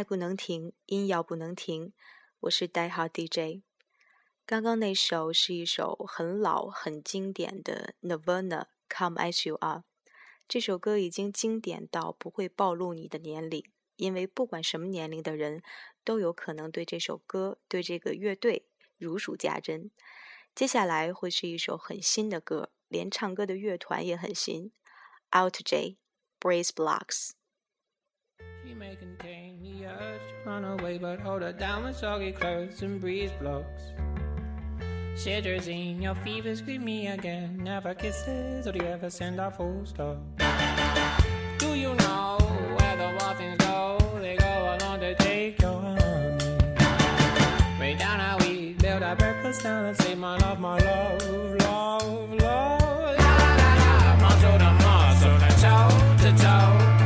爱不能停，音要不能停。我是 Die Hard DJ。刚刚那首是一首很老、很经典的 Nirvana Come As You Are。这首歌已经经典到不会暴露你的年龄，因为不管什么年龄的人都有可能对这首歌、对这个乐队如数家珍。接下来会是一首很新的歌，连唱歌的乐团也很新。Out J Brace Blocks。Urge to run away, but hold her down with soggy clothes and breeze blocks. Cetirizine, your fevers greet me again. Never kisses, or do you ever send a full stop? Do you know where the wild go? They go along to take your honey. Way down how we build our breakfast down and say, My love, my love, love, love. La la la la, muscle to muscle, to toe to toe.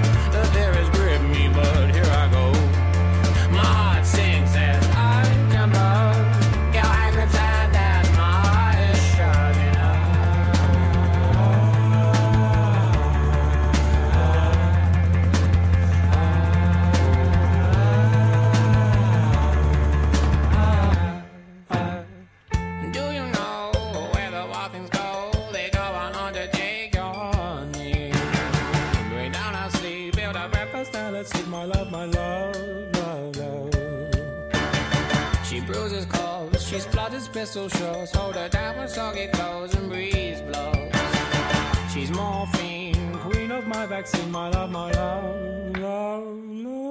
Pistol shots. Hold her down with soggy clothes and breeze blows. She's morphine, queen of my vaccine, my love, my love, love, love.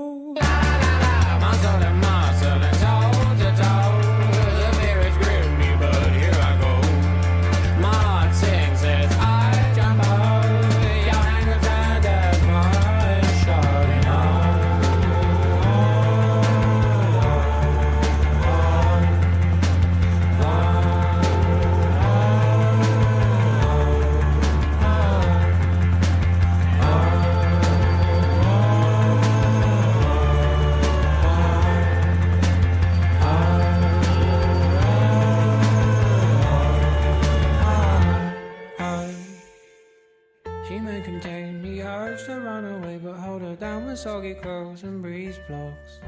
Soggy clothes and breeze blocks.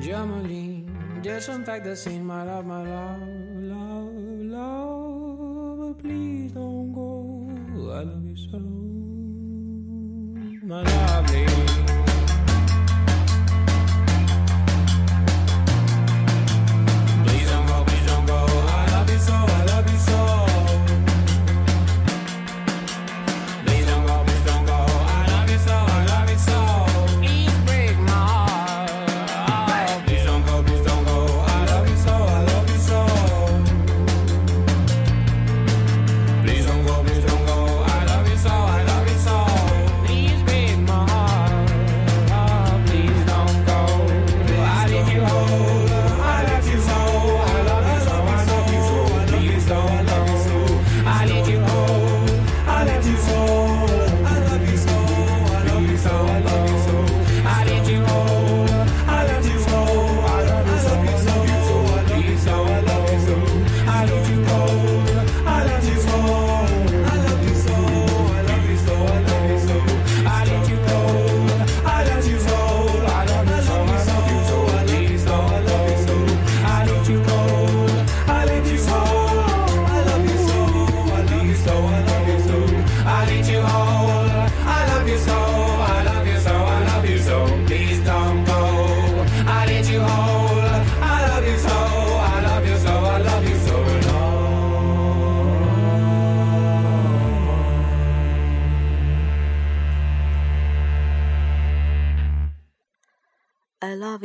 Germaline, disinfect the scene, my love, my love, love, love. But please don't go. I love you so, my lovely.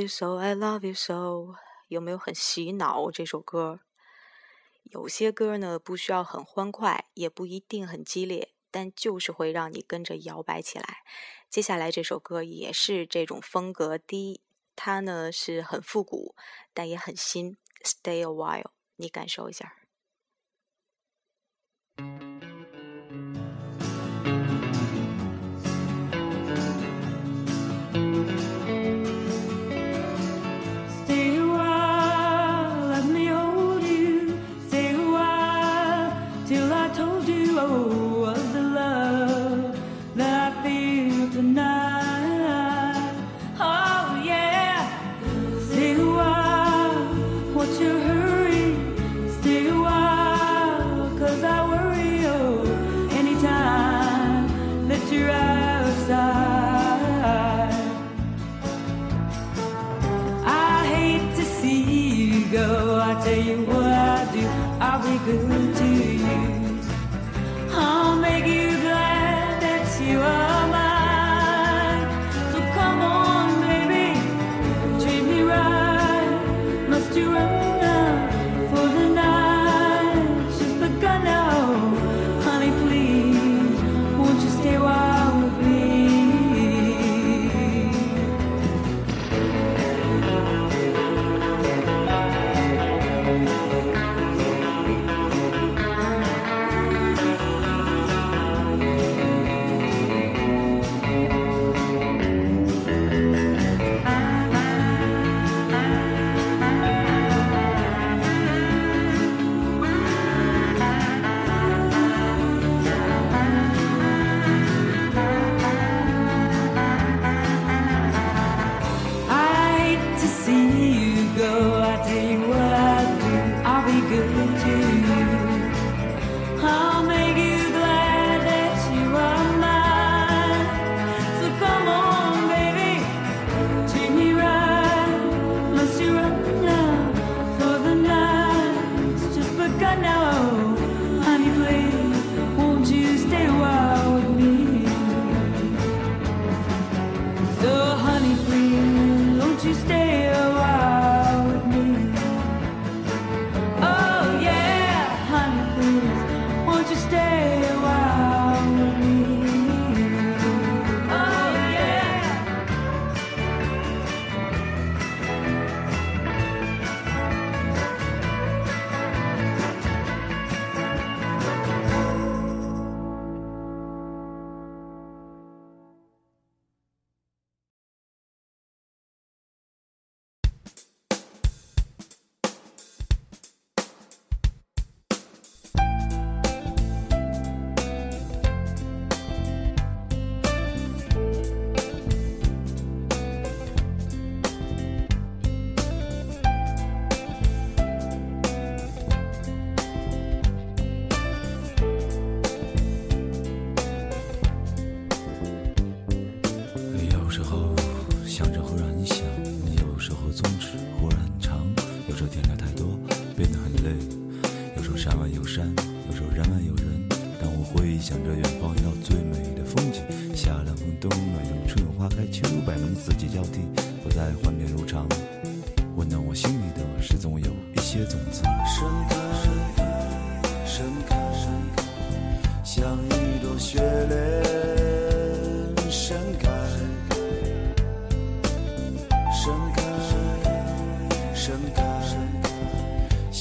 You so, I love you so，有没有很洗脑这首歌？有些歌呢不需要很欢快，也不一定很激烈，但就是会让你跟着摇摆起来。接下来这首歌也是这种风格，第一，它呢是很复古，但也很新。Stay a while，你感受一下。do what I do, I'll be good to you. I'll make you glad that you are.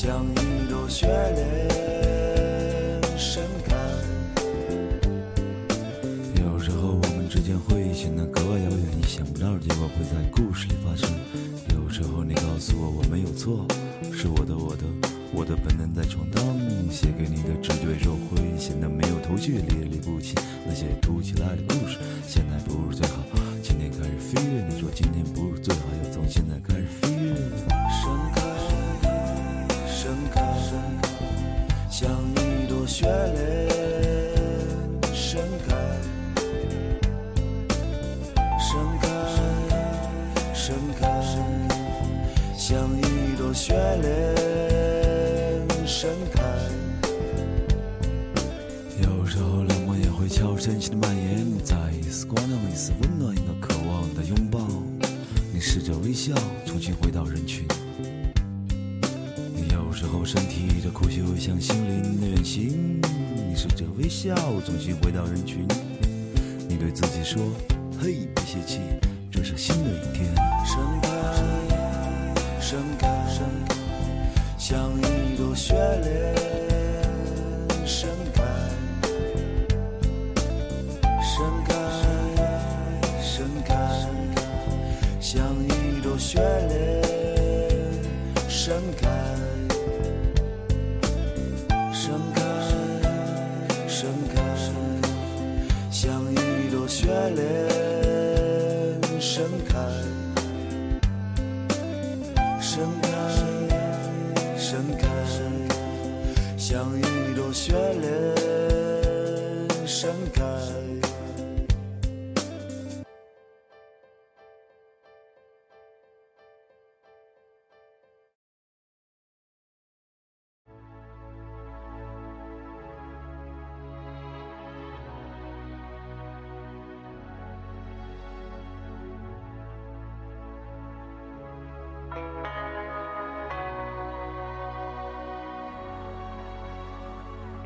像一朵雪莲盛开。有时候我们之间会显得格外遥远，意想不到的结果会在故事里发生。有时候你告诉我我没有错，是我的我的我的本能在闯荡。写给你的纸对手会显得没有头绪，列立不起那些突起来的故事。现在不是最好，今天开始飞跃。你说今天不是最好，要从现在开始飞跃。盛开，开，像一朵雪莲盛开。盛开，盛开，像一朵雪莲盛开。有时候冷漠也会悄无声息的蔓延，再一丝光亮，一丝温暖，一个渴望的拥抱。你试着微笑，重新回到人群。时候身体的哭泣会像心灵的远行，你试着微笑，重新回到人群。你对自己说：“嘿，别泄气，这是新的一天。”盛开，盛开，盛开，像一朵雪莲盛开。盛开，盛开，像一朵雪莲盛开。盛开，盛开，像一朵雪莲盛开。盛开，盛开，像一朵雪莲盛开。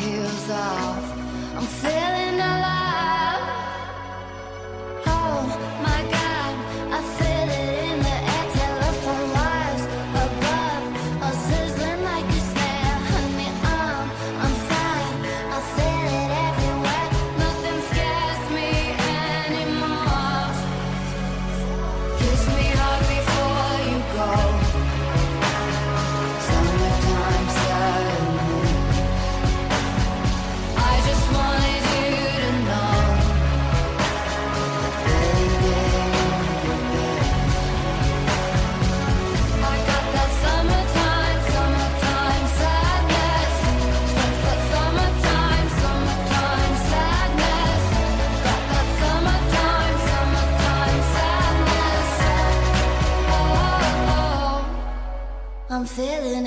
Heels off, I'm feeling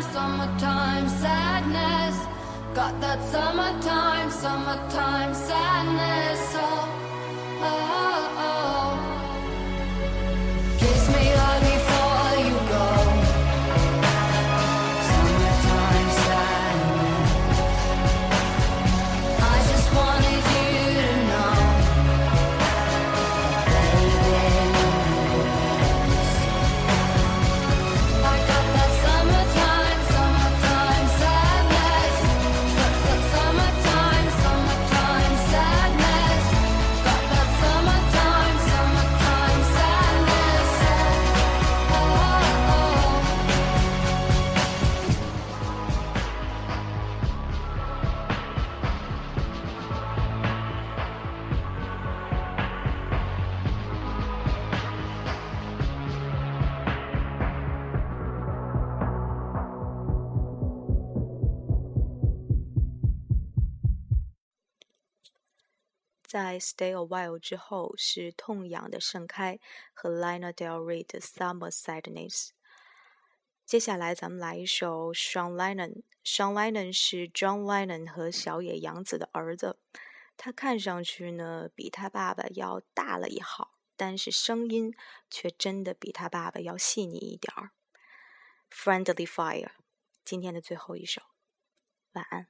Summertime, summertime sadness. Got that summertime, summertime sadness. Oh, oh, oh. 在《Stay a While》之后是《痛痒的盛开》和 Lana Del Rey 的《Summer Sadness》。接下来咱们来一首 Sean Lennon。Sean Lennon 是 John Lennon 和小野洋子的儿子，他看上去呢比他爸爸要大了一号，但是声音却真的比他爸爸要细腻一点儿。Friendly Fire，今天的最后一首，晚安。